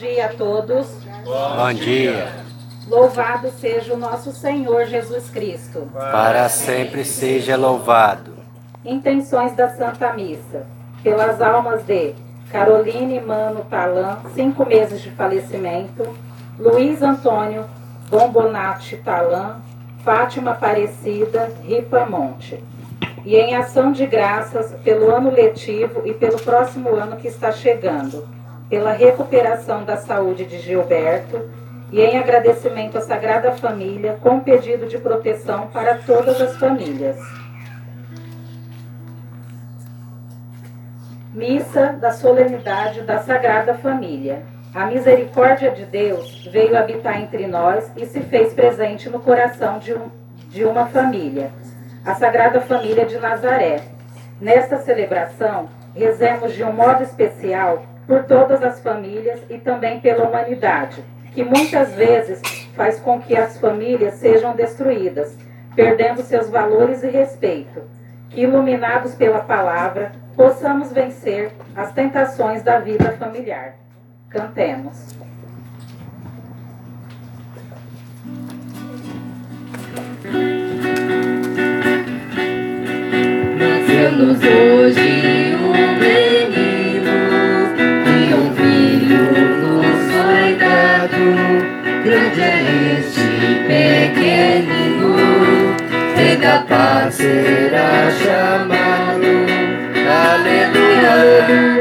dia a todos. Bom dia. Louvado seja o nosso Senhor Jesus Cristo. Para sempre seja louvado. Intenções da Santa Missa. Pelas almas de Caroline Mano Talan, cinco meses de falecimento. Luiz Antônio Bombonati Talan, Fátima Aparecida Ripamonte. E em ação de graças pelo ano letivo e pelo próximo ano que está chegando, pela recuperação da saúde de Gilberto e em agradecimento à Sagrada Família com pedido de proteção para todas as famílias. Missa da Solenidade da Sagrada Família. A misericórdia de Deus veio habitar entre nós e se fez presente no coração de, um, de uma família, a Sagrada Família de Nazaré. Nesta celebração, rezemos de um modo especial por todas as famílias e também pela humanidade, que muitas vezes faz com que as famílias sejam destruídas, perdendo seus valores e respeito. Que, iluminados pela palavra, possamos vencer as tentações da vida familiar. Cantemos. Nasceu-nos hoje será chamado. Aleluia, aleluia.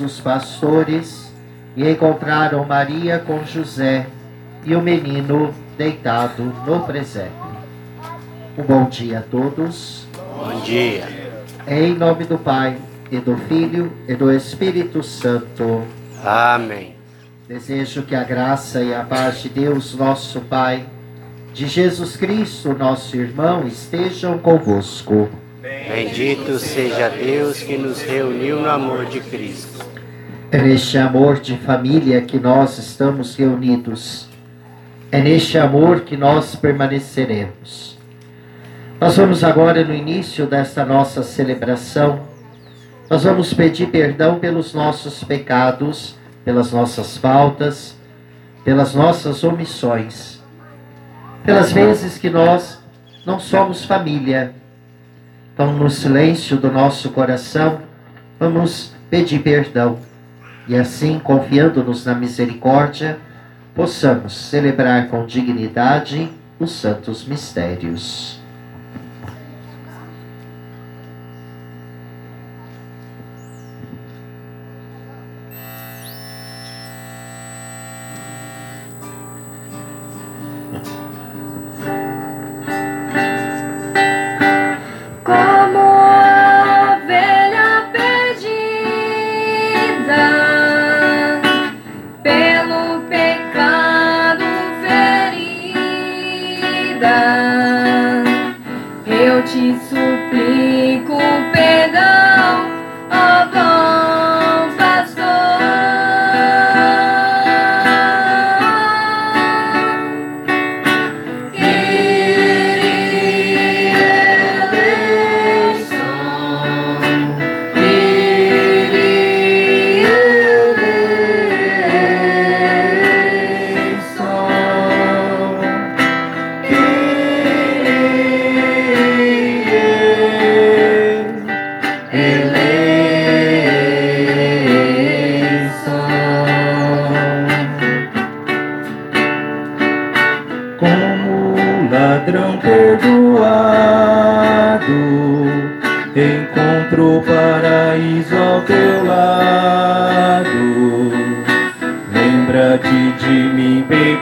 Os pastores e encontraram Maria com José e o menino deitado no presépio. Um bom dia a todos. Bom dia. Em nome do Pai, e do Filho, e do Espírito Santo. Amém. Desejo que a graça e a paz de Deus, nosso Pai, de Jesus Cristo, nosso irmão, estejam convosco. Bendito seja Deus que nos reuniu no amor de Cristo. É neste amor de família que nós estamos reunidos. É neste amor que nós permaneceremos. Nós vamos agora, no início desta nossa celebração, nós vamos pedir perdão pelos nossos pecados, pelas nossas faltas, pelas nossas omissões, pelas vezes que nós não somos família. Então, no silêncio do nosso coração, vamos pedir perdão e assim, confiando-nos na misericórdia, possamos celebrar com dignidade os santos mistérios.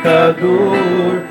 Pecador,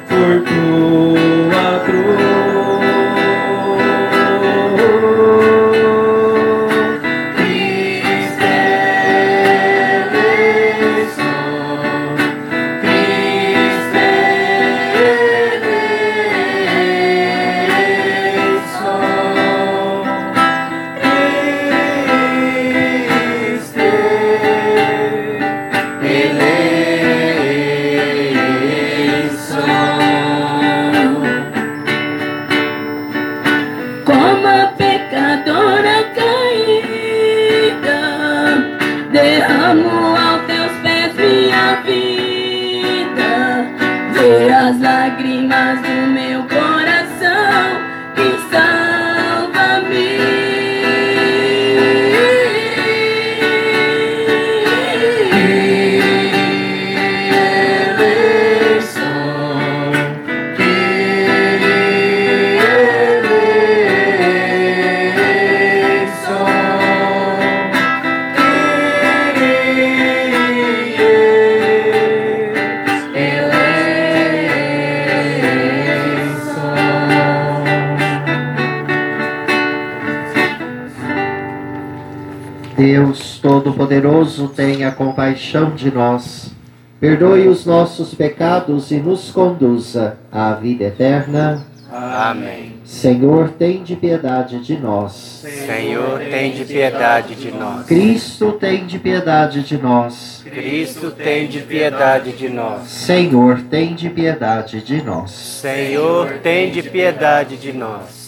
compaixão de nós, perdoe os nossos pecados e nos conduza à vida eterna. Amém. Senhor, tem de piedade de nós. Senhor, tem de piedade de nós. Cristo, tem de piedade de nós. Cristo, tem de piedade de nós. Senhor, tem de piedade de nós. Senhor, tem de piedade de nós.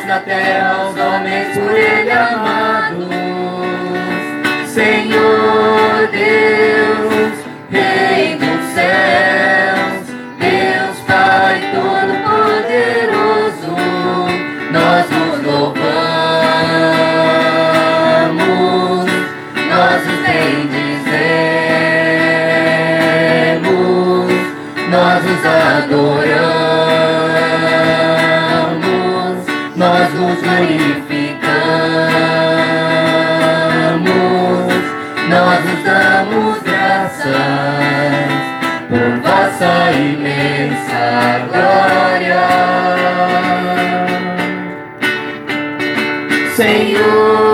Paz na terra aos homens por ele amados. Senhor Deus, imensa glória. Senhor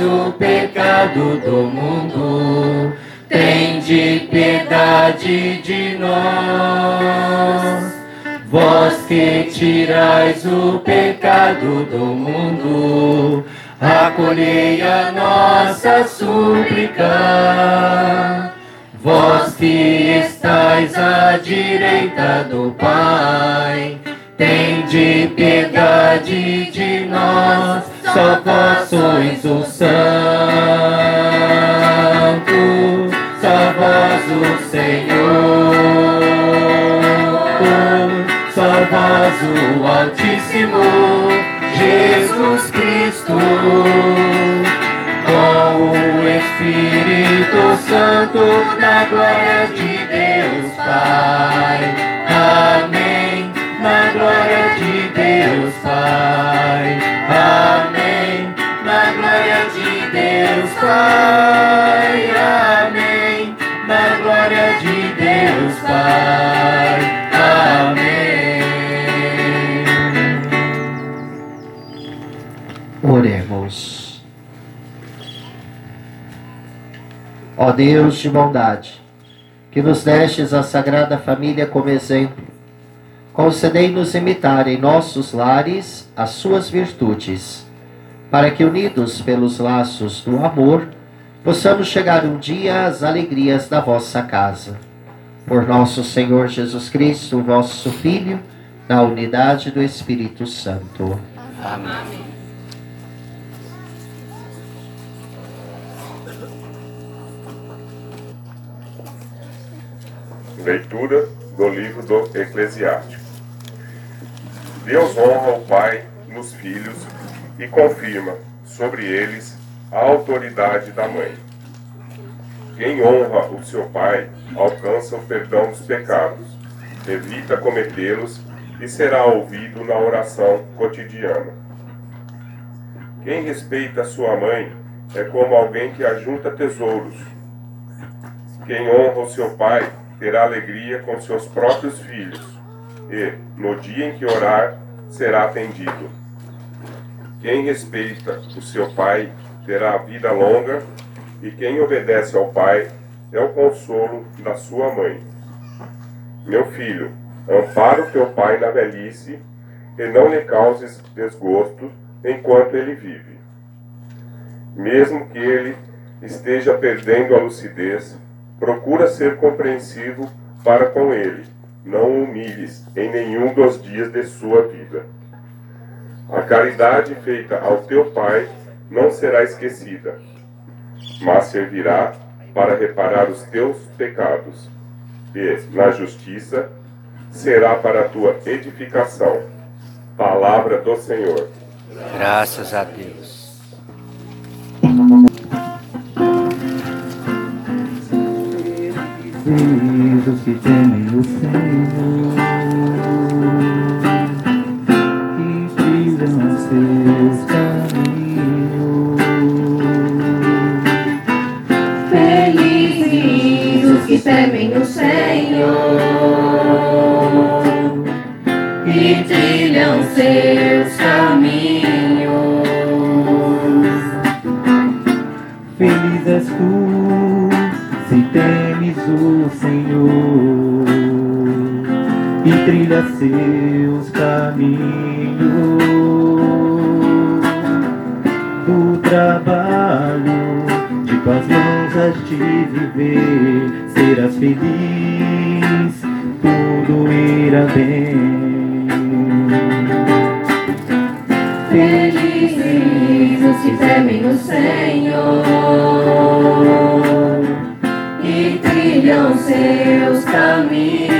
o pecado do mundo, tende piedade de nós. Vós que tirais o pecado do mundo, acolhei a nossa súplica. Vós que estais à direita do Pai, tende piedade de nós, só sois o Santo, só vós o Senhor, só vós o Altíssimo, Jesus Cristo. Com o Espírito Santo, na glória Deus de bondade, que nos destes a Sagrada Família como exemplo, concedei-nos imitar em nossos lares as suas virtudes, para que, unidos pelos laços do amor, possamos chegar um dia às alegrias da vossa casa. por nosso Senhor Jesus Cristo, vosso Filho, na unidade do Espírito Santo. Amém. Leitura do livro do Eclesiástico. Deus honra o Pai nos filhos e confirma sobre eles a autoridade da mãe. Quem honra o seu pai alcança o perdão dos pecados, evita cometê-los e será ouvido na oração cotidiana. Quem respeita sua mãe é como alguém que ajunta tesouros. Quem honra o seu pai terá alegria com seus próprios filhos, e, no dia em que orar, será atendido. Quem respeita o seu pai terá vida longa, e quem obedece ao pai é o consolo da sua mãe. Meu filho, ampara o teu pai na velhice, e não lhe causes desgosto enquanto ele vive. Mesmo que ele esteja perdendo a lucidez, procura ser compreensivo para com ele. Não o humilhes em nenhum dos dias de sua vida. A caridade feita ao teu pai não será esquecida, mas servirá para reparar os teus pecados, e, na justiça, será para a tua edificação. Palavra do Senhor. Graças a Deus. Filhos que temem o Senhor, que Senhor e trilha seus caminhos. Do trabalho de tuas mãos has de viver, serás feliz, tudo irá bem. Felizes os que temem o Senhor trilham seus caminhos.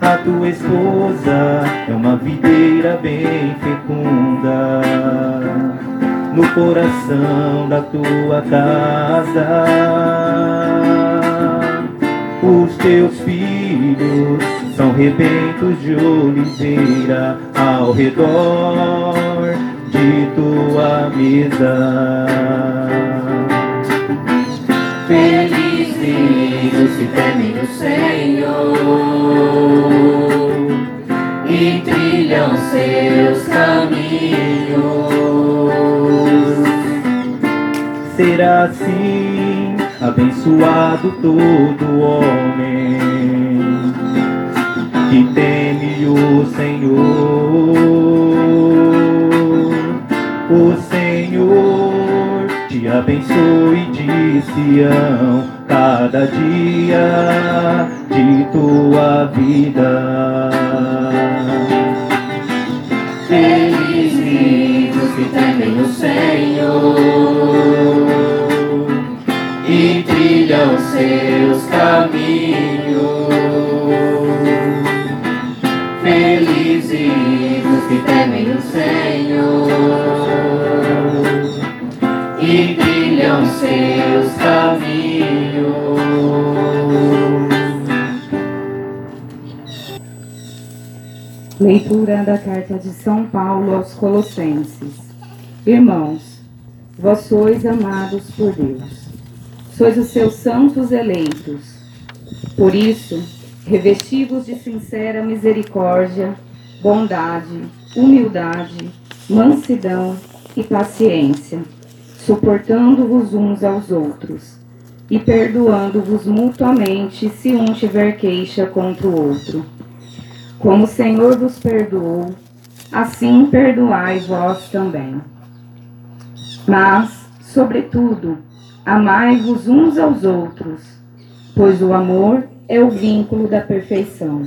A tua esposa é uma videira bem fecunda no coração da tua casa. Os teus filhos são rebentos de oliveira ao redor de tua mesa. Felizes os que temem o Senhor e trilham seus caminhos. Será assim abençoado todo homem que teme o Senhor. O Senhor te abençoe de Sião cada dia de tua vida. Felizes que temem o Senhor e trilham seus caminhos. Felizes os que temem o Senhor e trilham seus caminhos. Leitura da carta de São Paulo aos Colossenses. Irmãos, vós sois amados por Deus, sois os seus santos eleitos. Por isso, revesti-vos de sincera misericórdia, bondade, humildade, mansidão e paciência, suportando-vos uns aos outros e perdoando-vos mutuamente se um tiver queixa contra o outro. Como o Senhor vos perdoou, assim perdoai vós também. Mas, sobretudo, Amai-vos uns aos outros, pois o amor é o vínculo da perfeição.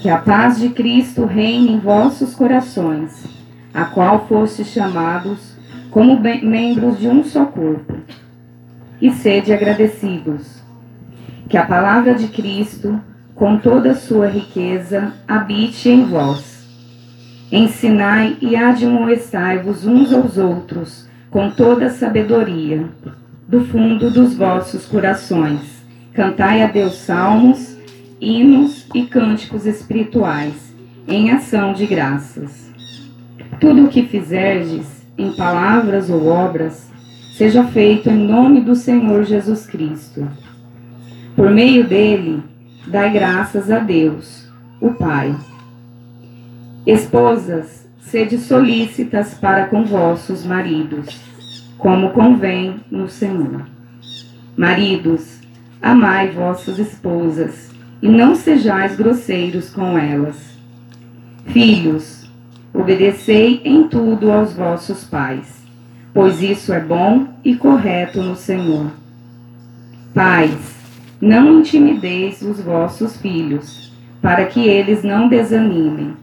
Que a paz de Cristo reine em vossos corações, a qual fostes chamados como membros de um só corpo. E sede agradecidos. Que a palavra de Cristo, com toda a sua riqueza, habite em vós. Ensinai e admoestai-vos uns aos outros, com toda a sabedoria, do fundo dos vossos corações. Cantai a Deus salmos, hinos e cânticos espirituais, em ação de graças. Tudo o que fizerdes, em palavras ou obras, seja feito em nome do Senhor Jesus Cristo. Por meio dele, dai graças a Deus, o Pai. Esposas, sede solícitas para com vossos maridos, como convém no Senhor. Maridos, amai vossas esposas, e não sejais grosseiros com elas. Filhos, obedecei em tudo aos vossos pais, pois isso é bom e correto no Senhor. Pais, não intimideis os vossos filhos, para que eles não desanimem.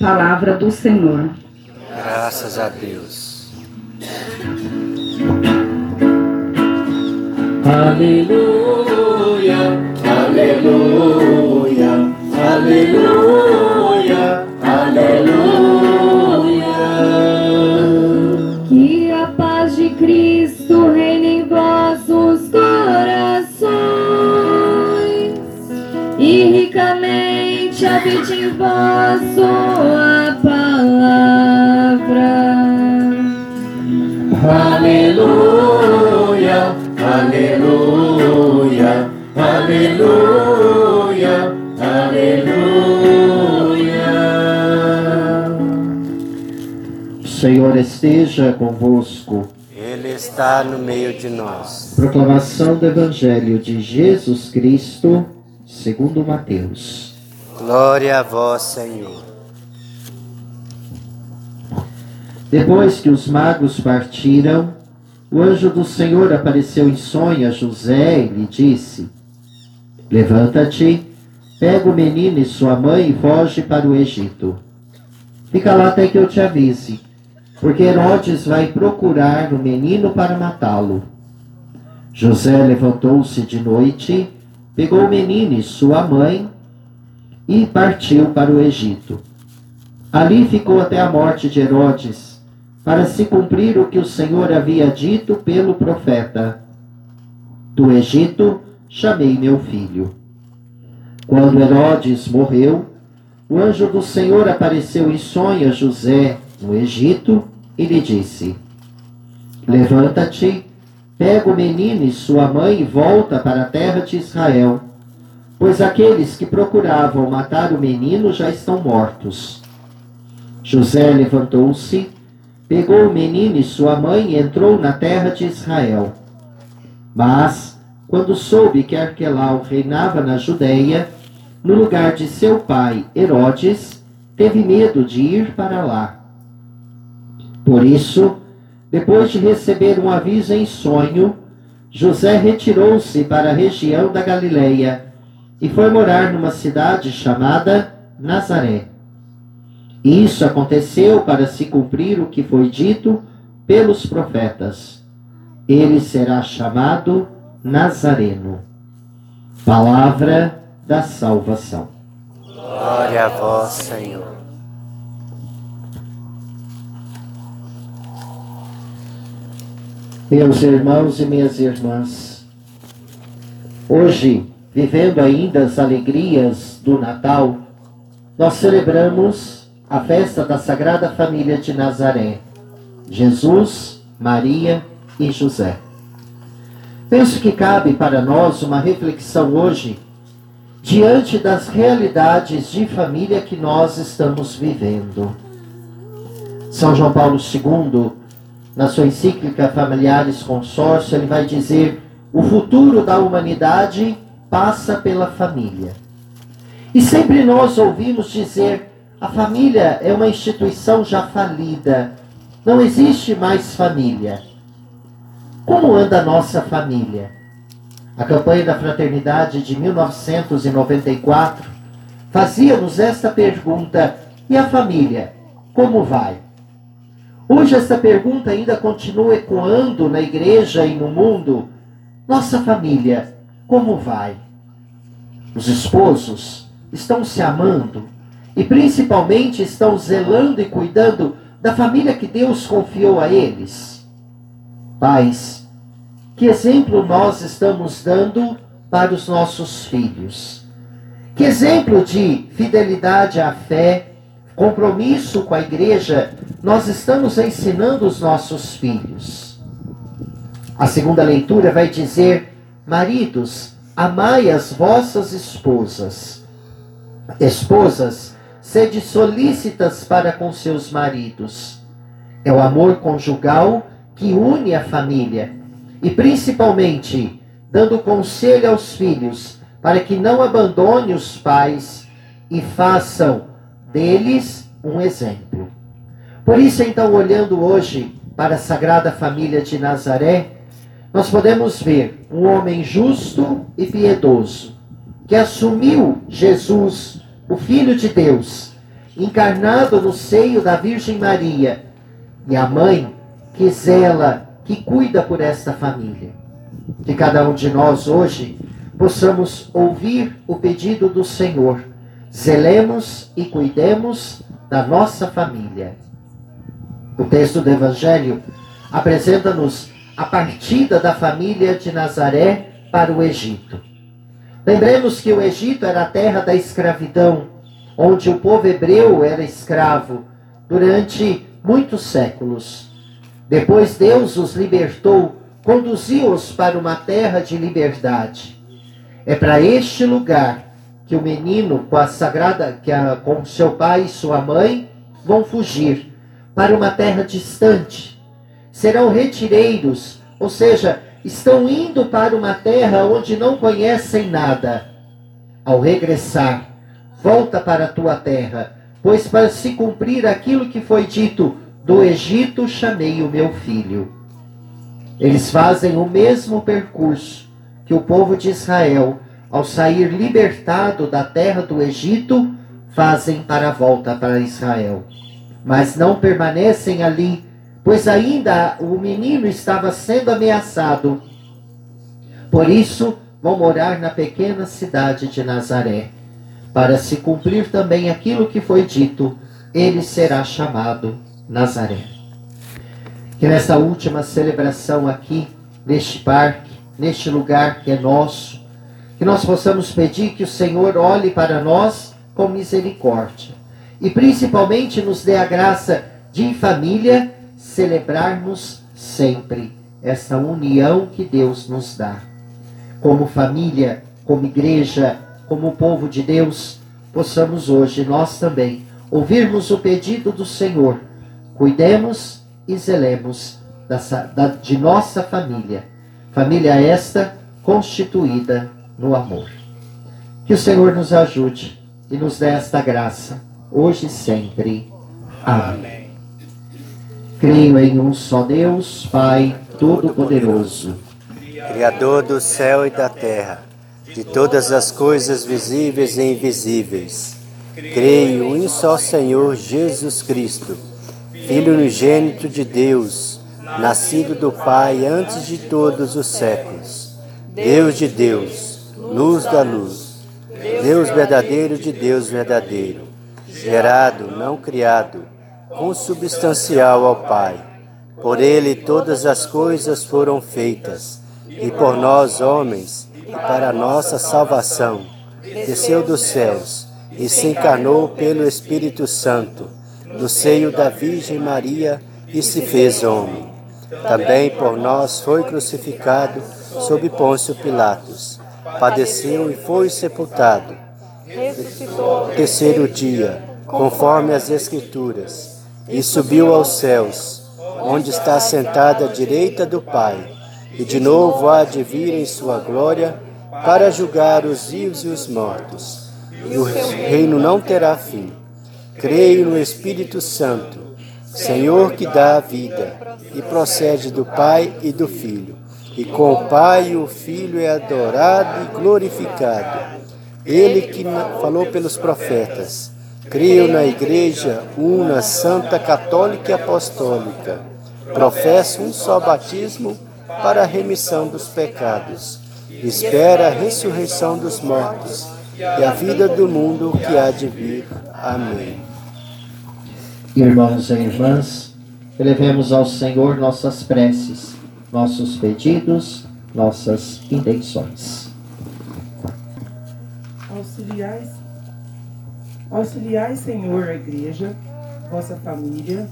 Palavra do Senhor. Graças a Deus. Aleluia, aleluia, aleluia, convosco. Ele está no meio de nós. Proclamação do Evangelho de Jesus Cristo, segundo Mateus. Glória a vós, Senhor. Depois que os magos partiram, o anjo do Senhor apareceu em sonho a José e lhe disse: Levanta-te, pega o menino e sua mãe e foge para o Egito. Fica lá até que eu te avise, porque Herodes vai procurar o menino para matá-lo. José levantou-se de noite, pegou o menino e sua mãe e partiu para o Egito. Ali ficou até a morte de Herodes para se cumprir o que o Senhor havia dito pelo profeta: Do Egito chamei meu filho. Quando Herodes morreu, o anjo do Senhor apareceu em sonho a José no Egito e lhe disse: Levanta-te, pega o menino e sua mãe e volta para a terra de Israel, pois aqueles que procuravam matar o menino já estão mortos. José levantou-se pegou o menino e sua mãe e entrou na terra de Israel. Mas, quando soube que Arquelau reinava na Judéia, no lugar de seu pai Herodes, teve medo de ir para lá. Por isso, depois de receber um aviso em sonho, José retirou-se para a região da Galileia e foi morar numa cidade chamada Nazaré isso aconteceu para se cumprir o que foi dito pelos profetas. Ele será chamado Nazareno. Palavra da salvação. Glória a vós, Senhor. Meus irmãos e minhas irmãs, hoje, vivendo ainda as alegrias do Natal, nós celebramos a festa da Sagrada Família de Nazaré, Jesus, Maria e José. Penso que cabe para nós uma reflexão hoje diante das realidades de família que nós estamos vivendo. São João Paulo II, na sua encíclica Familiares Consórcio, ele vai dizer: o futuro da humanidade passa pela família. E sempre nós ouvimos dizer a família é uma instituição já falida. Não existe mais família. Como anda a nossa família? A campanha da fraternidade de 1994 fazia-nos esta pergunta: e a família? Como vai? Hoje essa pergunta ainda continua ecoando na igreja e no mundo. Nossa família, como vai? Os esposos estão se amando e principalmente estão zelando e cuidando da família que Deus confiou a eles. Pais, que exemplo nós estamos dando para os nossos filhos? Que exemplo de fidelidade à fé, compromisso com a igreja nós estamos ensinando os nossos filhos? A segunda leitura vai dizer: Maridos, amai as vossas esposas. Esposas, sede solícitas para com seus maridos. É o amor conjugal que une a família e principalmente dando conselho aos filhos para que não abandone os pais e façam deles um exemplo. Por isso, então, olhando hoje para a Sagrada Família de Nazaré, nós podemos ver um homem justo e piedoso que assumiu Jesus, o Filho de Deus, encarnado no seio da Virgem Maria, e a mãe que zela, que cuida por esta família. Que cada um de nós hoje possamos ouvir o pedido do Senhor. Zelemos e cuidemos da nossa família. O texto do Evangelho apresenta-nos a partida da família de Nazaré para o Egito. Lembremos que o Egito era a terra da escravidão, onde o povo hebreu era escravo durante muitos séculos. Depois Deus os libertou, conduziu-os para uma terra de liberdade. É para este lugar que o menino com a sagrada, que a, com seu pai e sua mãe vão fugir para uma terra distante. Serão retireiros, ou seja, estão indo para uma terra onde não conhecem nada. Ao regressar, volta para a tua terra, pois para se cumprir aquilo que foi dito, do Egito chamei o meu filho. Eles fazem o mesmo percurso que o povo de Israel, ao sair libertado da terra do Egito, fazem para a volta para Israel. Mas não permanecem ali, pois ainda o menino estava sendo ameaçado. Por isso, vão morar na pequena cidade de Nazaré, para se cumprir também aquilo que foi dito, ele será chamado Nazaré. Que nessa última celebração aqui, neste parque, neste lugar que é nosso, que nós possamos pedir que o Senhor olhe para nós com misericórdia e principalmente nos dê a graça de em família celebrarmos sempre essa união que Deus nos dá. Como família, como igreja, como povo de Deus, possamos hoje nós também ouvirmos o pedido do Senhor Cuidemos e zelemos da, da, de nossa família. Família esta constituída no amor. Que o Senhor nos ajude e nos dê esta graça, hoje e sempre. Amém. Creio em um só Deus, Pai Todo-Poderoso, Criador do céu e da terra, de todas as coisas visíveis e invisíveis. Creio em um só Senhor Jesus Cristo Filho unigênito de Deus, nascido do Pai antes de todos os séculos, Deus de Deus, luz da luz, Deus verdadeiro de Deus verdadeiro, gerado, não criado, consubstancial ao Pai. Por ele todas as coisas foram feitas, e por nós, homens, e para nossa salvação, desceu dos céus e se encarnou pelo Espírito Santo do seio da Virgem Maria e se fez homem. Também por nós foi crucificado sob Pôncio Pilatos. Padeceu e foi sepultado. Ressuscitou terceiro dia, conforme as Escrituras, e subiu aos céus, onde está sentada à direita do Pai, e de novo há de vir em sua glória para julgar os vivos e os mortos. E o reino não terá fim. Creio no Espírito Santo, Senhor que dá a vida, e procede do Pai e do Filho. E com o Pai o Filho é adorado e glorificado. Ele que falou pelos profetas. Creio na Igreja una, santa, católica e apostólica. Professo um só batismo para a remissão dos pecados. Espera a ressurreição dos mortos e a vida do mundo que há de vir. Amém. Irmãos e irmãs, elevemos ao Senhor nossas preces, nossos pedidos, nossas intenções. Auxiliais, auxiliais, Senhor, a igreja, vossa família,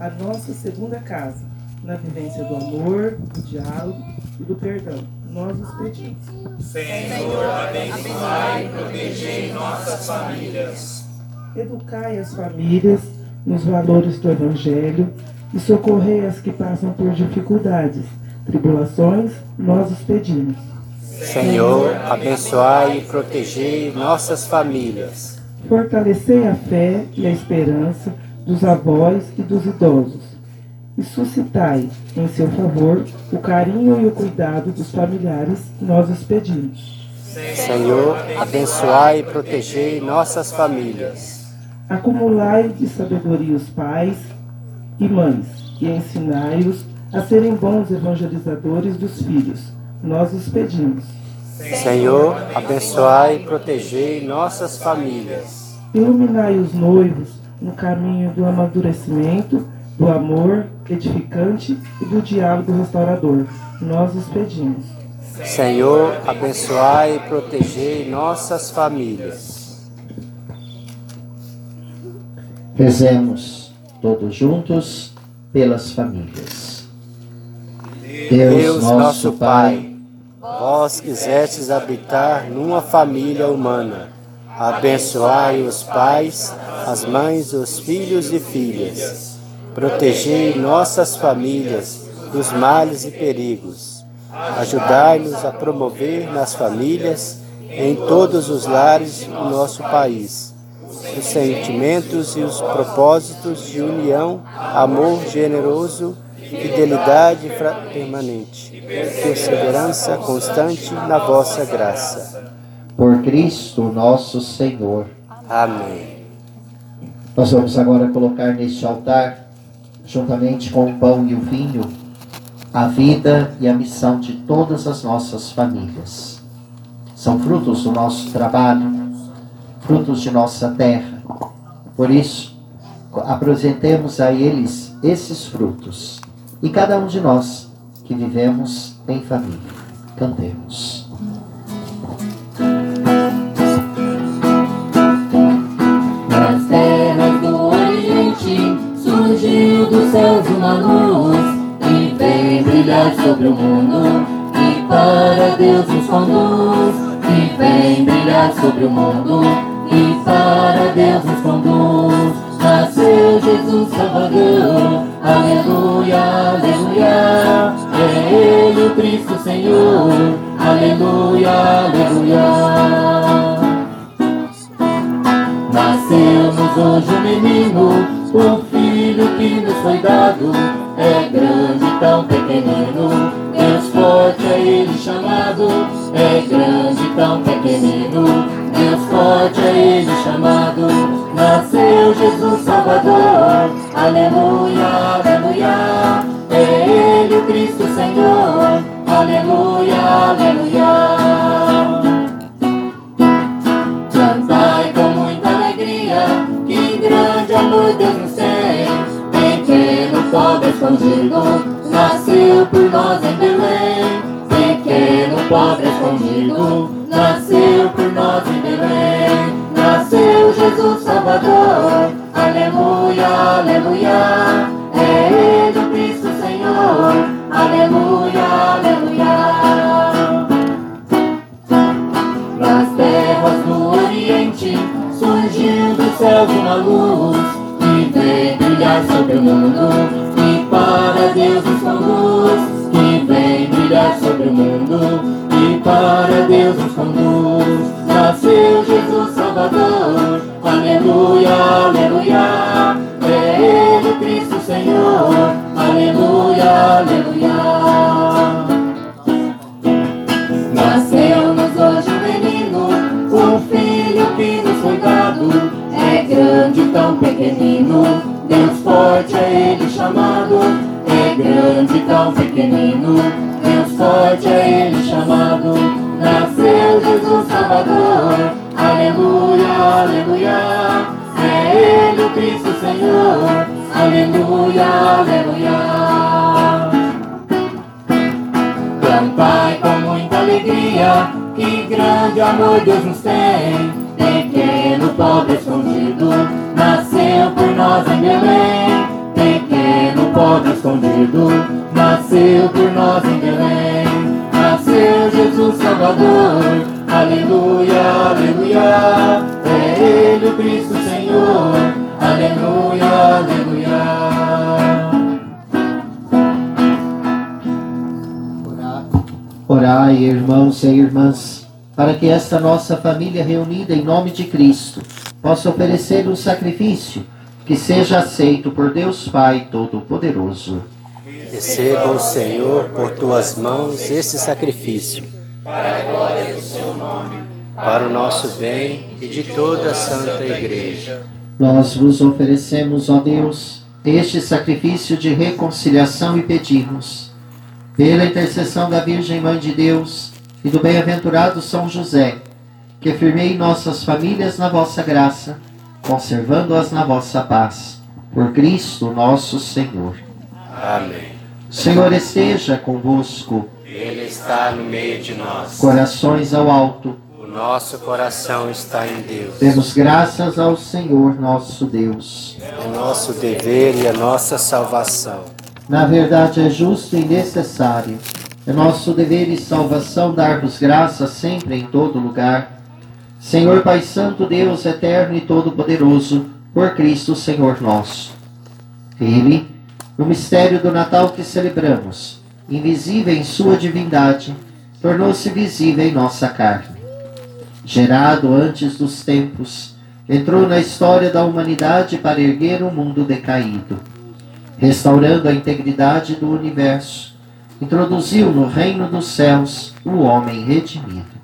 a nossa segunda casa, na vivência do amor, do diálogo e do perdão. Nós os pedimos. Senhor, abençoai e protegei nossas famílias. Educai as famílias nos valores do Evangelho e socorrei as que passam por dificuldades, tribulações, nós os pedimos. Senhor, abençoai e protegei nossas famílias. Fortalecei a fé e a esperança dos avós e dos idosos. E suscitai, em seu favor, o carinho e o cuidado dos familiares, nós os pedimos. Senhor, abençoai e protegei nossas famílias. Acumulai de sabedoria os pais e mães, e ensinai-os a serem bons evangelizadores dos filhos. Nós os pedimos. Senhor, abençoai e protegei nossas famílias. Iluminai os noivos no caminho do amadurecimento, do amor edificante e do diálogo restaurador. Nós os pedimos. Senhor, abençoai e protegei nossas famílias. Rezemos todos juntos pelas famílias. Deus, nosso Pai, vós quisestes habitar numa família humana. Abençoai os pais, as mães, os filhos e filhas. Protegei nossas famílias dos males e perigos. Ajudai-nos a promover nas famílias, em todos os lares do nosso país os sentimentos e os propósitos de união, amor generoso, fidelidade permanente, perseverança constante na vossa graça. Por Cristo nosso Senhor. Amém. Nós vamos agora colocar neste altar, juntamente com o pão e o vinho, a vida e a missão de todas as nossas famílias. São frutos do nosso trabalho, frutos de nossa terra. Por isso, apresentemos a eles esses frutos. E cada um de nós que vivemos em família. Cantemos. Nas terras do Oriente surgiu dos céus uma luz e vem brilhar sobre o mundo e para Deus nos conduz e vem brilhar sobre o mundo para Deus nos conduz. Nasceu Jesus Salvador, aleluia, aleluia. É Ele o Cristo Senhor, aleluia, aleluia. Nascemos hoje um menino, o filho que nos foi dado. É grande, tão pequenino, Deus forte é ele chamado. É grande, tão pequenino, forte é Ele chamado, nasceu Jesus Salvador. Aleluia, aleluia, é Ele o Cristo Senhor. Aleluia, aleluia. Cantai com muita alegria, que grande amor Deus nos tem. Pequeno, pobre, escondido, nasceu por nós em Belém. Pequeno, pobre, escondido, Salvador, aleluia, aleluia. É Ele o Cristo Senhor, aleluia, aleluia. Nas terras do Oriente surgiu do céu uma luz que vem brilhar sobre o mundo e para Deus nos conduz. Que vem brilhar sobre o mundo e para Deus nos conduz. Aleluia, aleluia. É Cristo pequenino, para que esta nossa família reunida em nome de Cristo possa oferecer um sacrifício que seja aceito por Deus Pai Todo-Poderoso. Receba, Senhor, por tuas mãos esse sacrifício, para o nosso bem e de toda a Santa Igreja. Nós vos oferecemos, ó Deus, este sacrifício de reconciliação e pedimos, pela intercessão da Virgem Mãe de Deus e do bem-aventurado São José, que firmei nossas famílias na vossa graça, conservando-as na vossa paz. Por Cristo nosso Senhor. Amém. O Senhor esteja convosco, Ele está no meio de nós. corações ao alto. O nosso coração está em Deus. Demos graças ao Senhor nosso Deus. É nosso dever e a nossa salvação. Na verdade, é justo e necessário. É nosso dever e salvação dar-vos graças sempre em todo lugar. Senhor Pai Santo, Deus eterno e todo-poderoso, por Cristo Senhor nosso. Ele, no mistério do Natal que celebramos, invisível em sua divindade, tornou-se visível em nossa carne. Gerado antes dos tempos, entrou na história da humanidade para erguer o mundo decaído restaurando a integridade do universo, introduziu no reino dos céus o homem redimido.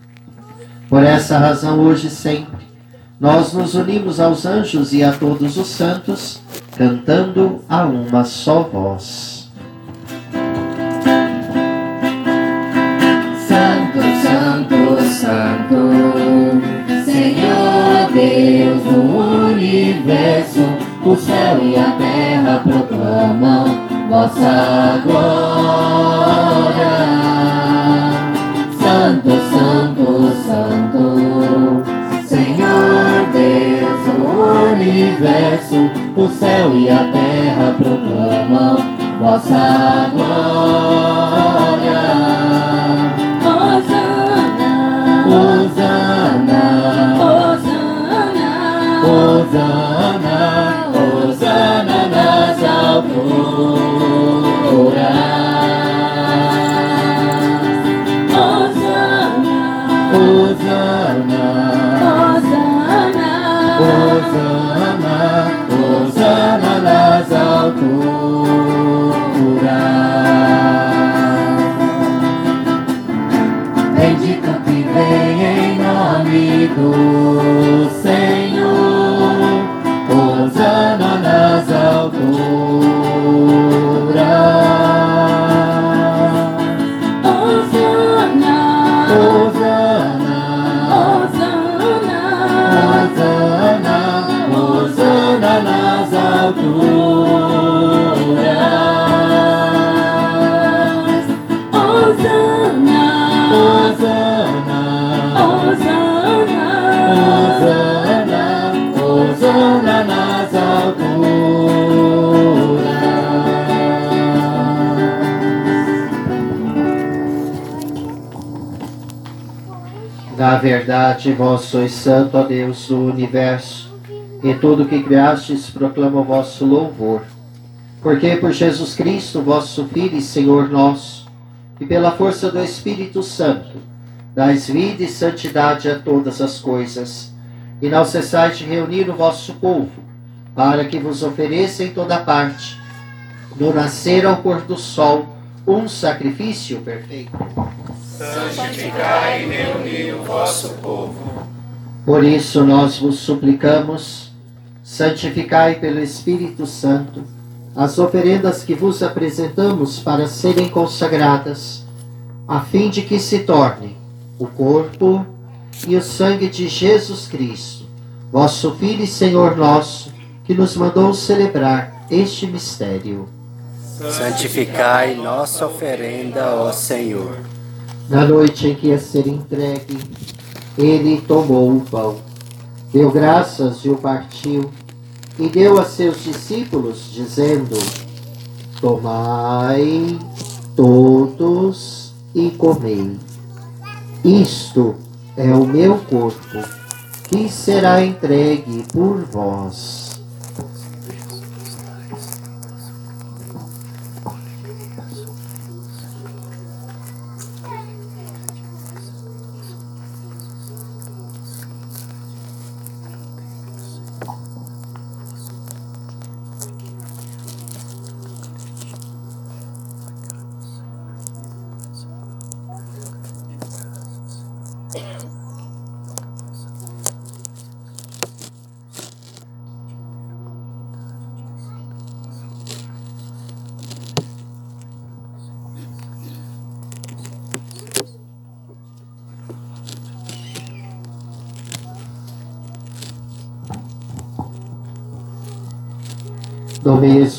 Por essa razão, hoje e sempre, nós nos unimos aos anjos e a todos os santos, cantando a uma só voz. Santo, Santo, Santo, Senhor Deus do universo, o céu e a terra proclamam vossa glória. Santo, Santo, Santo, Senhor Deus do universo, o céu e a terra proclamam vossa glória. Hosana, Hosana, Hosana, Hosana nas alturas. Vós sois santo, ó Deus do universo, e tudo que criastes proclama o vosso louvor. Porque por Jesus Cristo, vosso Filho e Senhor nosso, e pela força do Espírito Santo, dais vida e santidade a todas as coisas, e não cessais de reunir o vosso povo, para que vos ofereça em toda parte, do nascer ao pôr do sol, um sacrifício perfeito. Santificai e reuni o vosso povo. Por isso nós vos suplicamos, santificai pelo Espírito Santo as oferendas que vos apresentamos para serem consagradas, a fim de que se tornem o corpo e o sangue de Jesus Cristo, vosso Filho e Senhor nosso, que nos mandou celebrar este mistério. Santificai nossa oferenda, ó Senhor. Na noite em que ia ser entregue, ele tomou o pão, deu graças e o partiu, e deu a seus discípulos, dizendo: Tomai todos e comei. Isto é o meu corpo, que será entregue por vós.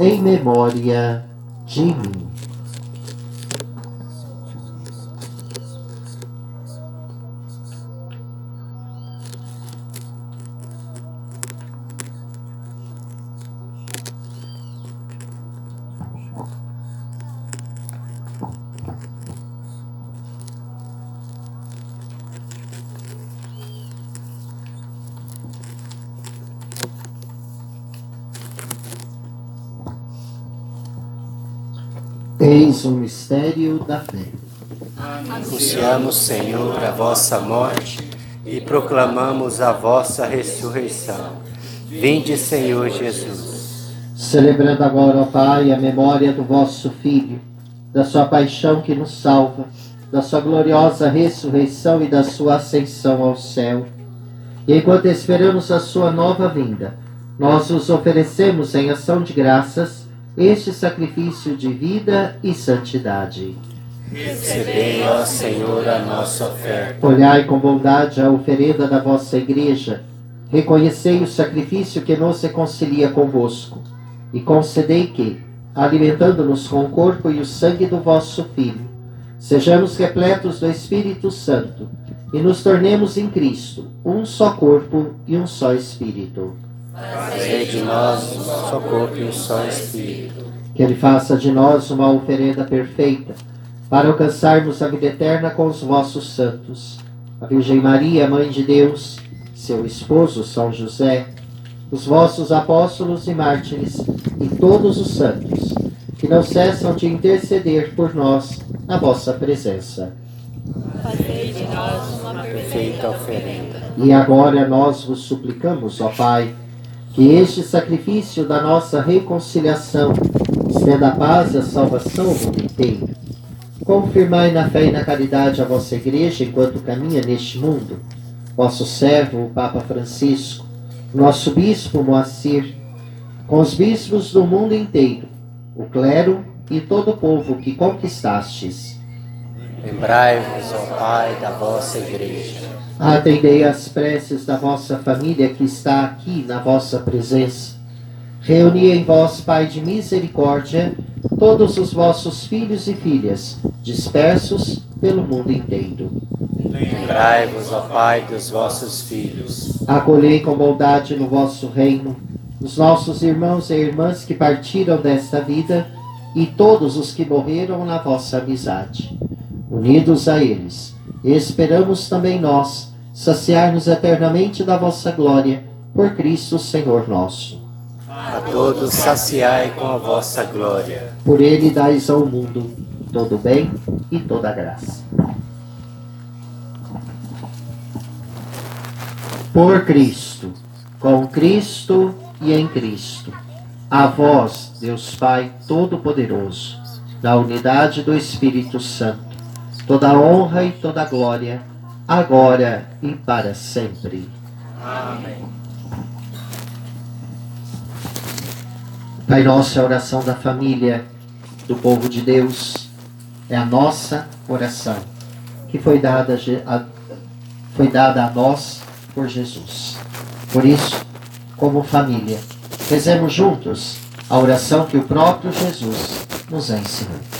em memória de mim. Eis o mistério da fé. Anunciamos, Senhor, a vossa morte e proclamamos a vossa ressurreição. Vinde, Senhor Jesus. Celebrando agora, ó Pai, a memória do vosso Filho, da sua paixão que nos salva, da sua gloriosa ressurreição e da sua ascensão ao céu. E enquanto esperamos a sua nova vinda, nós os oferecemos em ação de graças este sacrifício de vida e santidade. Recebei, ó Senhor, a nossa oferta. Olhai com bondade a oferenda da vossa igreja, reconhecei o sacrifício que nos reconcilia convosco, e concedei que, alimentando-nos com o corpo e o sangue do vosso Filho, sejamos repletos do Espírito Santo e nos tornemos em Cristo um só corpo e um só Espírito. Fazei de nós um só corpo e um só Espírito. Que Ele faça de nós uma oferenda perfeita, para alcançarmos a vida eterna com os vossos santos. A Virgem Maria, Mãe de Deus, seu esposo São José, os vossos apóstolos e mártires e todos os santos, que não cessam de interceder por nós na vossa presença. Fazei de nós uma perfeita oferenda. E agora nós vos suplicamos, ó Pai, que este sacrifício da nossa reconciliação estenda a paz e a salvação ao mundo inteiro. Confirmai na fé e na caridade a vossa igreja enquanto caminha neste mundo. Vosso servo, o Papa Francisco, nosso bispo Moacir, com os bispos do mundo inteiro, o clero e todo o povo que conquistastes. Lembrai-vos, ó Pai, da vossa igreja. Atendei às preces da vossa família que está aqui na vossa presença. Reuni em vós, Pai de misericórdia, todos os vossos filhos e filhas, dispersos pelo mundo inteiro. Lembrai-vos, ó Pai, dos vossos filhos. Acolhei com bondade no vosso reino os nossos irmãos e irmãs que partiram desta vida e todos os que morreram na vossa amizade. Unidos a eles, esperamos também nós saciar-nos eternamente da vossa glória Por Cristo Senhor nosso. A todos saciai com a vossa glória. Por ele dais ao mundo todo bem e toda graça. Por Cristo, com Cristo e em Cristo. A vós, Deus Pai Todo-Poderoso, na unidade do Espírito Santo, toda honra e toda glória, agora e para sempre. Amém. Pai Nosso a oração da família, do povo de Deus, é a nossa oração, que foi dada a, foi dada a nós por Jesus. Por isso, como família, rezemos juntos a oração que o próprio Jesus nos ensinou.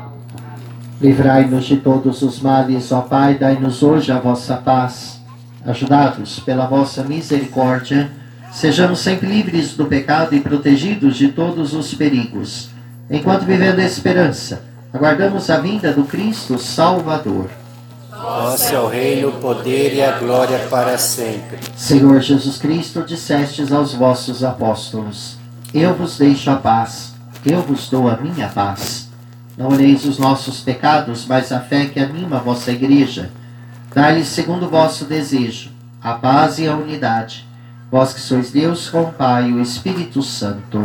Livrai-nos de todos os males, ó Pai, dai-nos hoje a vossa paz. Ajudados pela vossa misericórdia, sejamos sempre livres do pecado e protegidos de todos os perigos. Enquanto vivendo a esperança, aguardamos a vinda do Cristo Salvador. Vosso é o reino, o poder e a glória para sempre. Senhor Jesus Cristo, dissestes aos vossos apóstolos: Eu vos deixo a paz, eu vos dou a minha paz. Não olheis os nossos pecados, mas a fé que anima a vossa igreja. Dai-lhes segundo o vosso desejo, a paz e a unidade. Vós que sois Deus com o Pai e o Espírito Santo.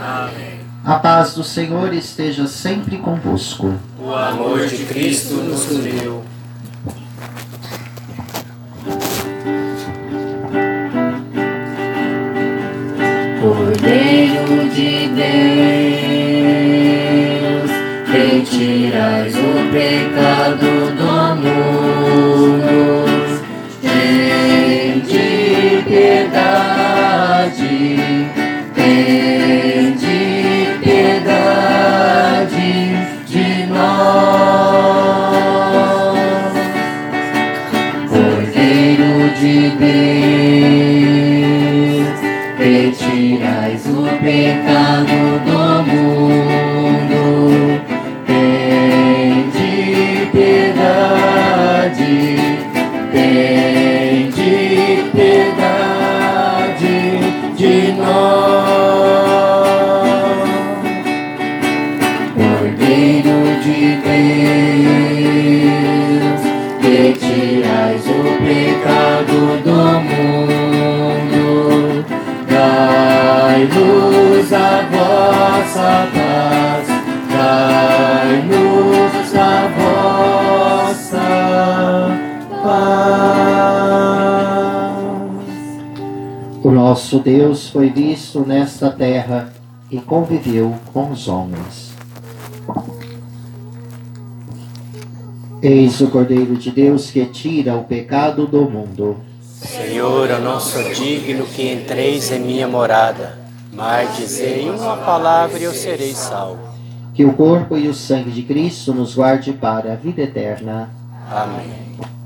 Amém. A paz do Senhor esteja sempre convosco. O amor de Cristo nos uniu. Cordeiro de Deus, pecado nosso Deus foi visto nesta terra e conviveu com os homens. Eis o Cordeiro de Deus que tira o pecado do mundo. Senhor, eu não sou digno que entreis em minha morada, mas dizei uma palavra e eu serei salvo. Que o corpo e o sangue de Cristo nos guarde para a vida eterna. Amém.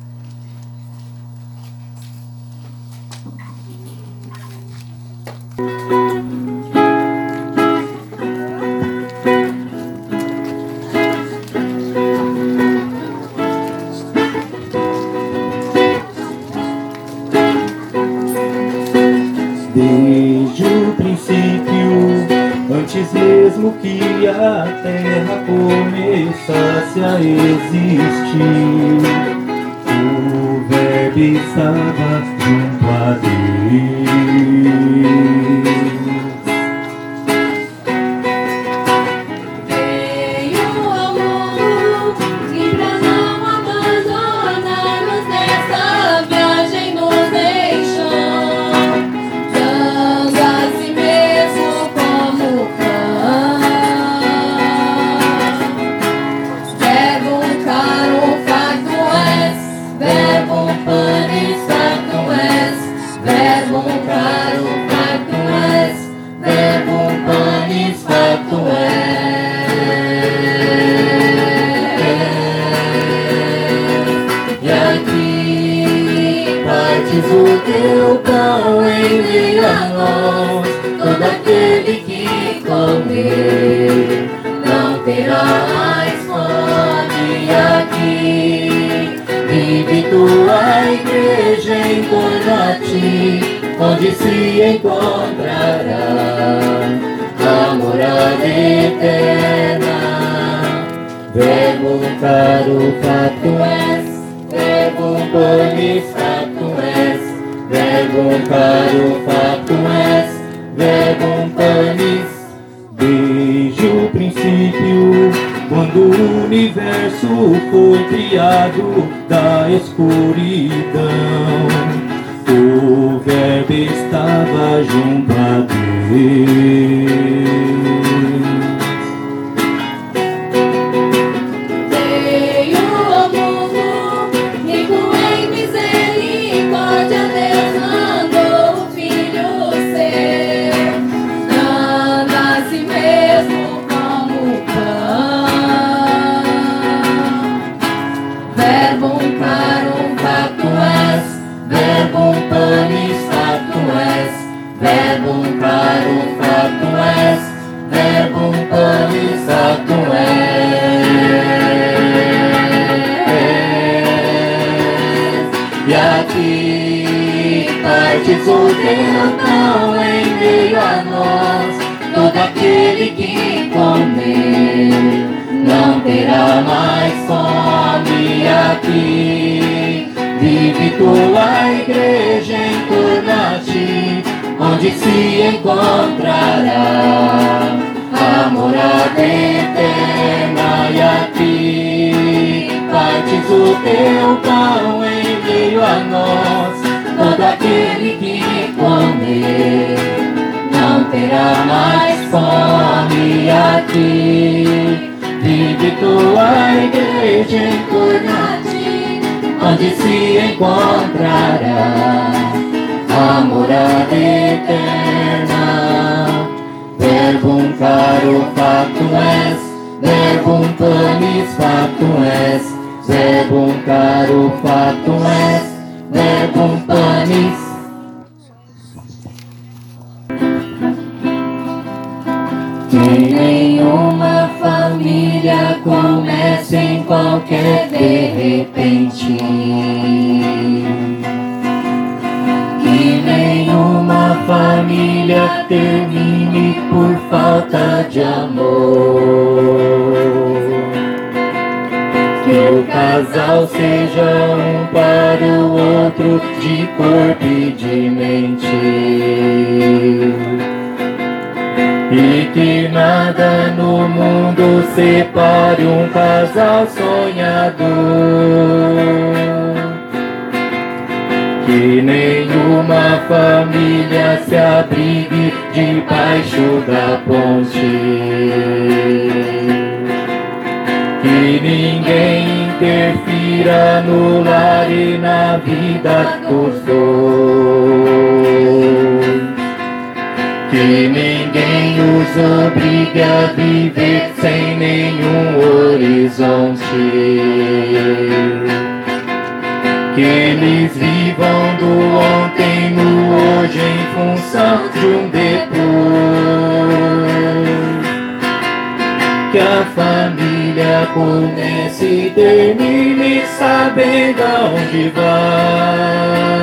Encontrará a morada eterna. Verbo caro, fato és, polis, fato és, verbo caro, fato és, panis. Desde o princípio, quando o universo foi criado da escuridão, o estava junto a. partes o pão em meio a nós, todo aquele que comer não terá mais fome aqui. Vive tua igreja em torno a ti, onde se encontrará a morada eterna e aqui partes o teu pão em meio a nós, todo aquele que não terá mais fome aqui. Vive tua igreja em torno a ti, onde se encontrará a morada eterna. Verbum caro fato és, verbum panis fato és, verbum caro fato és, verbum panis. Que nenhuma família comece em qualquer de repente. Que nenhuma família termine por falta de amor. Que o casal seja um para o outro de corpo e de mente. E que nada no mundo separe um casal sonhador. Que nenhuma família se abrigue debaixo da ponte. Que ninguém interfira no lar e na vida dos dois. Que ninguém os obrigue a viver sem nenhum horizonte. Que eles vivam do ontem no hoje em função de um depois. Que a família comece e termine sabendo aonde vai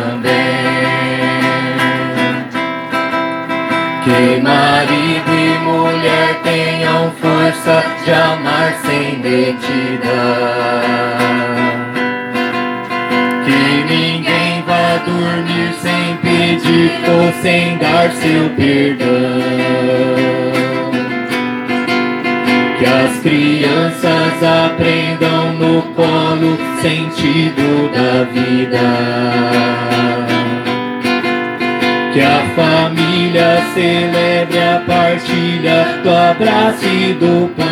Que marido e mulher tenham força de amar sem medida. Que ninguém vá dormir sem pedir ou sem dar seu perdão. Que as crianças aprendam no colo sentido da vida celebre a partilha do abraço e do pão.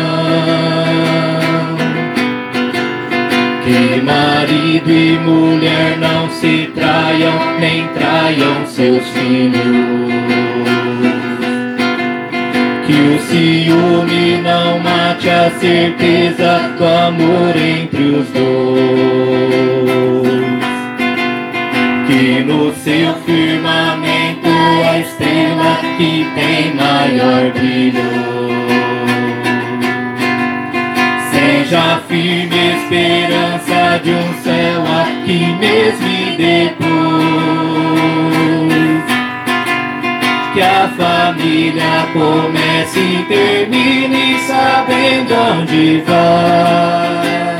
Que marido e mulher não se traiam, nem traiam seus filhos. Que o ciúme não mate a certeza do amor entre os dois. Que no seu firmamento a estrela que tem maior brilho. Seja firme esperança de um céu aqui mesmo e depois. Que a família comece e termine sabendo onde vai.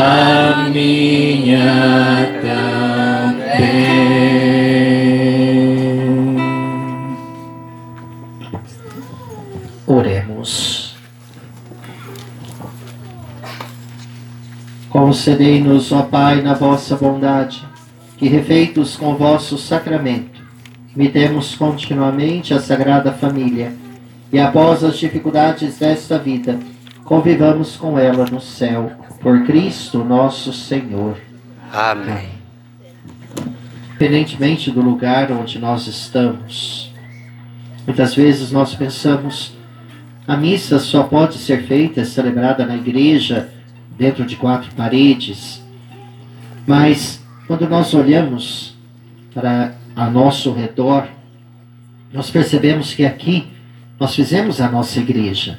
a minha também. Oremos. Concedei-nos, ó Pai, na vossa bondade, que refeitos com o vosso sacramento, imitemos continuamente a Sagrada Família e após as dificuldades desta vida, convivamos com ela no céu por Cristo nosso Senhor. Amém. Independentemente do lugar onde nós estamos, muitas vezes nós pensamos a missa só pode ser feita, celebrada na igreja, dentro de quatro paredes. Mas quando nós olhamos para a nosso redor, nós percebemos que aqui nós fizemos a nossa igreja.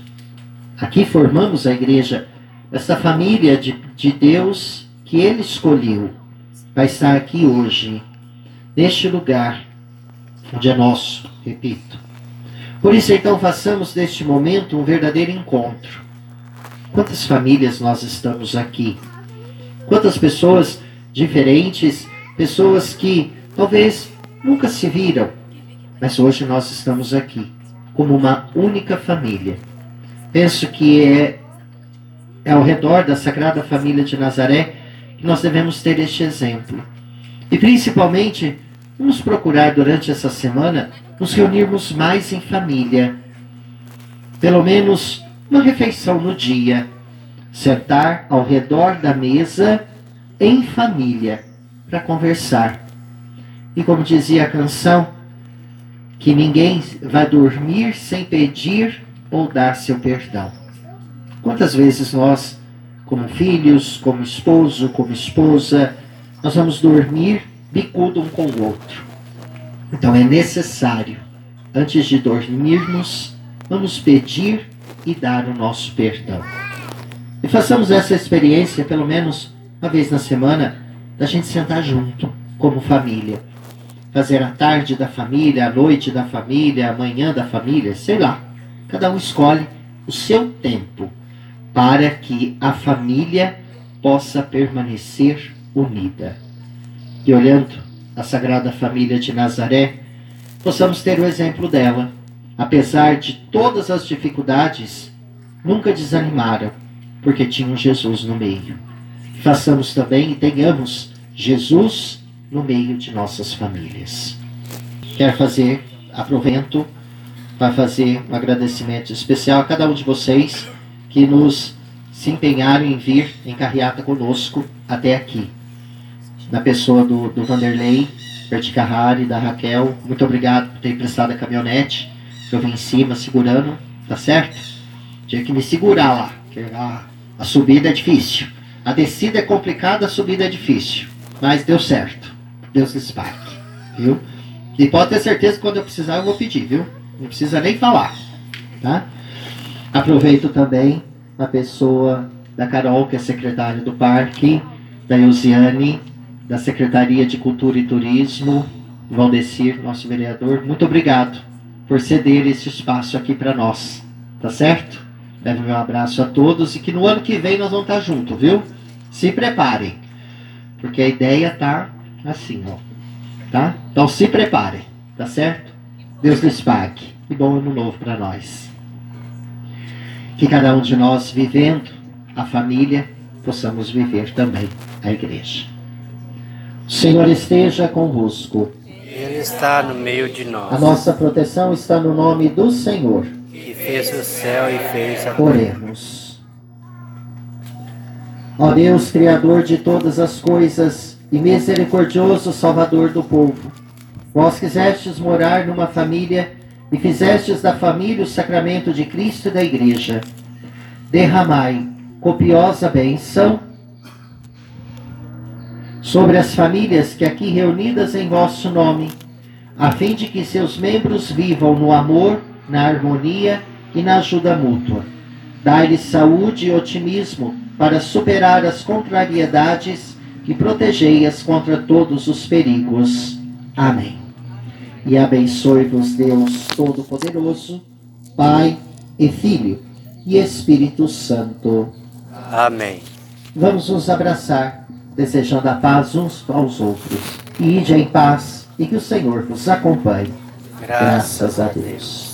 Aqui formamos a igreja essa família de, de Deus que Ele escolheu vai estar aqui hoje, neste lugar, onde é nosso, repito. Por isso, então, façamos deste momento um verdadeiro encontro. Quantas famílias nós estamos aqui? Quantas pessoas diferentes, pessoas que talvez nunca se viram, mas hoje nós estamos aqui como uma única família. Penso que é é ao redor da Sagrada Família de Nazaré que nós devemos ter este exemplo. E principalmente, vamos procurar durante essa semana nos reunirmos mais em família. Pelo menos uma refeição no dia. Sentar ao redor da mesa em família para conversar. E como dizia a canção, que ninguém vai dormir sem pedir ou dar seu perdão. Quantas vezes nós, como filhos, como esposo, como esposa, nós vamos dormir bicudo um com o outro. Então é necessário, antes de dormirmos, vamos pedir e dar o nosso perdão. E façamos essa experiência pelo menos uma vez na semana, da gente sentar junto, como família. Fazer a tarde da família, a noite da família, a manhã da família, sei lá. Cada um escolhe o seu tempo para que a família possa permanecer unida. E olhando a Sagrada Família de Nazaré, possamos ter o exemplo dela. Apesar de todas as dificuldades nunca desanimaram, porque tinham Jesus no meio. Façamos também e tenhamos Jesus no meio de nossas famílias. Quer fazer, aproveito para fazer um agradecimento especial a cada um de vocês que nos se empenharam em vir em carreata conosco até aqui. Na pessoa do, do Vanderlei, Berti Carrari, da Raquel, muito obrigado por ter emprestado a caminhonete, que eu vim em cima segurando, tá certo? Tinha que me segurar lá, porque a, a subida é difícil. A descida é complicada, a subida é difícil. Mas deu certo. Deus lhes pague, viu? E pode ter certeza que quando eu precisar eu vou pedir, viu? Não precisa nem falar, tá? Aproveito também a pessoa da Carol, que é secretária do parque, da Eusiane, da Secretaria de Cultura e Turismo, Valdecir, nosso vereador. Muito obrigado por ceder esse espaço aqui para nós, tá certo? Leve meu abraço a todos e que no ano que vem nós vamos estar juntos, viu? Se preparem, porque a ideia tá assim, ó, tá? Então se preparem, tá certo? Deus lhes pague e bom ano novo para nós. Que cada um de nós vivendo a família, possamos viver também a igreja. O Senhor esteja convosco. Ele está no meio de nós. A nossa proteção está no nome do Senhor. Que fez o céu e fez a terra. Oremos. Ó Deus, Criador de todas as coisas e misericordioso Salvador do povo, vós quisestes morar numa família e fizestes da família o sacramento de Cristo e da Igreja. Derramai copiosa benção sobre as famílias que aqui reunidas em vosso nome, a fim de que seus membros vivam no amor, na harmonia e na ajuda mútua. Dai-lhes saúde e otimismo para superar as contrariedades e protegei-as contra todos os perigos. Amém. E abençoe-vos Deus Todo-Poderoso, Pai e Filho e Espírito Santo. Amém. Vamos nos abraçar, desejando a paz uns aos outros. E ide em paz e que o Senhor vos acompanhe. Graças a Deus.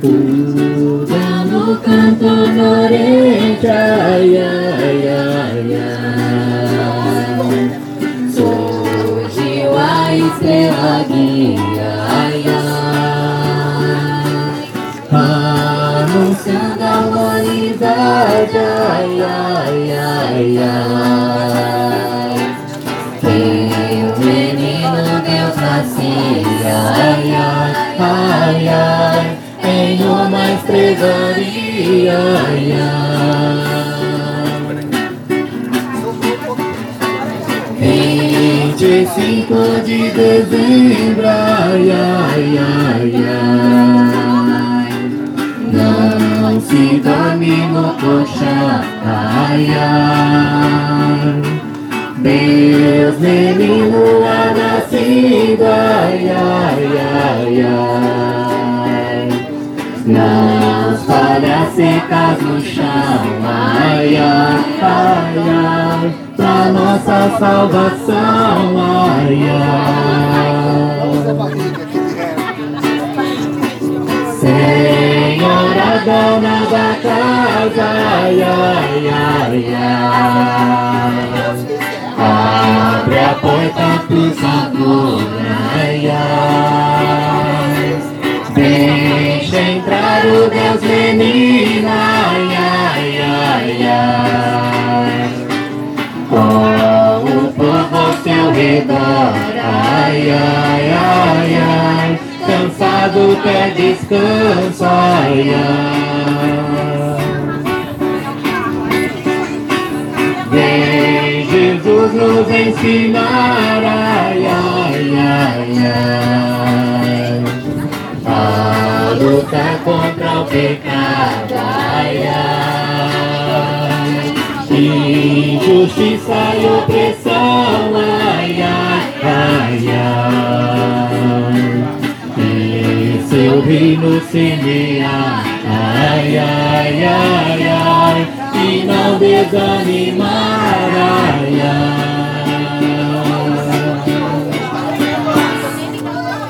Dando ai, ai, ai. Surgiu a estrela guia. Anunciando a humanidade, ai, ai, ai, ai. Que o menino Deus nascia, ai, ai, ai, ai. Estrebaria, ai, ai. 25 de dezembro, ai, ai, ai, ai. Não se dorme no colchão, ai, ai. Deus menino é nascido, ai, ai, ai, ai. Nas folhas secas no chão, ai, ai, ai, pra nossa salvação, ai, ai. Senhora dona da casa, ai, ai, ai, ai. Abre a porta pros amores, ai, ai. Deixa entrar o Deus menino, ai, ai, ai, ai. Com o povo ao seu redor, ai, ai, ai, ai. Cansado quer descanso, ai, ai. Vem Jesus nos ensinar, contra o pecado, ai, ai. Injustiça e opressão, ai, ai, ai, ai. E seu reino semear, ai, ai, ai, ai. E não desanimar, ai, ai.